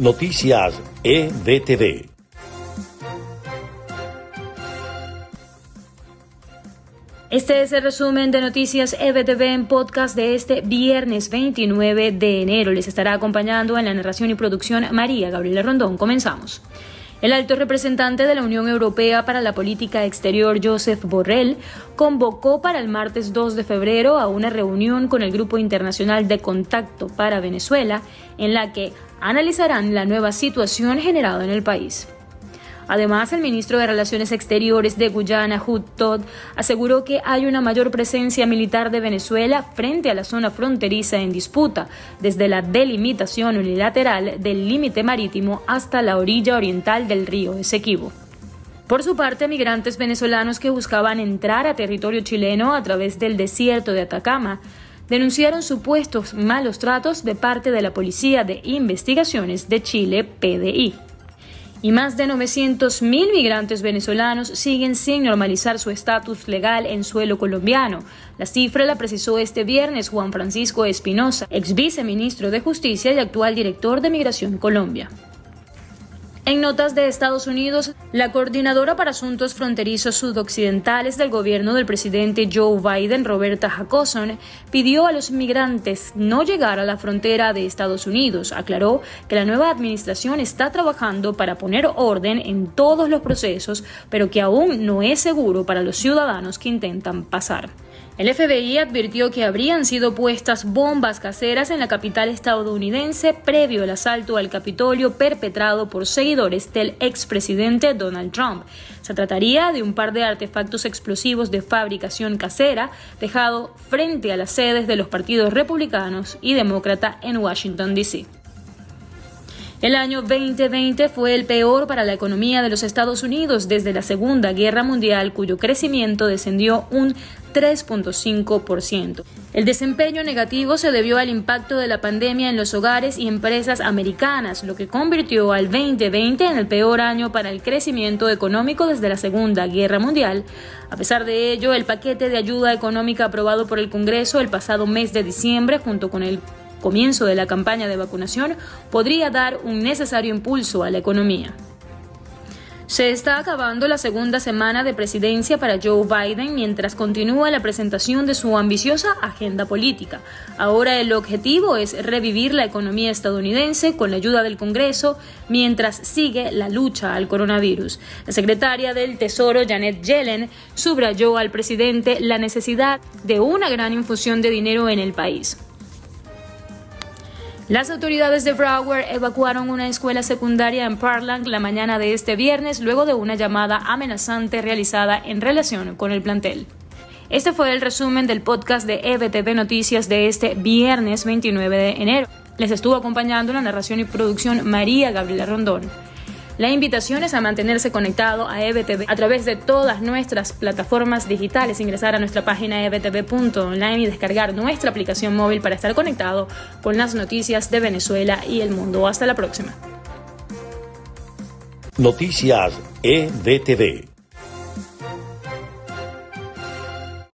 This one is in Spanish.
Noticias EBTV. Este es el resumen de noticias EBTV en podcast de este viernes 29 de enero. Les estará acompañando en la narración y producción María Gabriela Rondón. Comenzamos. El alto representante de la Unión Europea para la Política Exterior, Joseph Borrell, convocó para el martes 2 de febrero a una reunión con el Grupo Internacional de Contacto para Venezuela, en la que analizarán la nueva situación generada en el país. Además, el ministro de Relaciones Exteriores de Guyana, Hud Todd, aseguró que hay una mayor presencia militar de Venezuela frente a la zona fronteriza en disputa, desde la delimitación unilateral del límite marítimo hasta la orilla oriental del río Esequibo. Por su parte, migrantes venezolanos que buscaban entrar a territorio chileno a través del desierto de Atacama denunciaron supuestos malos tratos de parte de la Policía de Investigaciones de Chile, PDI y más de 900.000 migrantes venezolanos siguen sin normalizar su estatus legal en suelo colombiano. La cifra la precisó este viernes Juan Francisco Espinosa, ex viceministro de Justicia y actual director de Migración Colombia. En notas de Estados Unidos, la coordinadora para asuntos fronterizos sudoccidentales del gobierno del presidente Joe Biden, Roberta Jacobson, pidió a los migrantes no llegar a la frontera de Estados Unidos. Aclaró que la nueva administración está trabajando para poner orden en todos los procesos, pero que aún no es seguro para los ciudadanos que intentan pasar. El FBI advirtió que habrían sido puestas bombas caseras en la capital estadounidense previo al asalto al Capitolio perpetrado por seguidores del expresidente Donald Trump. Se trataría de un par de artefactos explosivos de fabricación casera dejado frente a las sedes de los partidos republicanos y demócrata en Washington, D.C. El año 2020 fue el peor para la economía de los Estados Unidos desde la Segunda Guerra Mundial, cuyo crecimiento descendió un 3.5%. El desempeño negativo se debió al impacto de la pandemia en los hogares y empresas americanas, lo que convirtió al 2020 en el peor año para el crecimiento económico desde la Segunda Guerra Mundial. A pesar de ello, el paquete de ayuda económica aprobado por el Congreso el pasado mes de diciembre, junto con el comienzo de la campaña de vacunación podría dar un necesario impulso a la economía. Se está acabando la segunda semana de presidencia para Joe Biden mientras continúa la presentación de su ambiciosa agenda política. Ahora el objetivo es revivir la economía estadounidense con la ayuda del Congreso mientras sigue la lucha al coronavirus. La secretaria del Tesoro, Janet Yellen, subrayó al presidente la necesidad de una gran infusión de dinero en el país. Las autoridades de Broward evacuaron una escuela secundaria en Parkland la mañana de este viernes luego de una llamada amenazante realizada en relación con el plantel. Este fue el resumen del podcast de EBTV Noticias de este viernes 29 de enero. Les estuvo acompañando la narración y producción María Gabriela Rondón. La invitación es a mantenerse conectado a EBTV a través de todas nuestras plataformas digitales, ingresar a nuestra página ebtv.online y descargar nuestra aplicación móvil para estar conectado con las noticias de Venezuela y el mundo. Hasta la próxima. Noticias EBTV.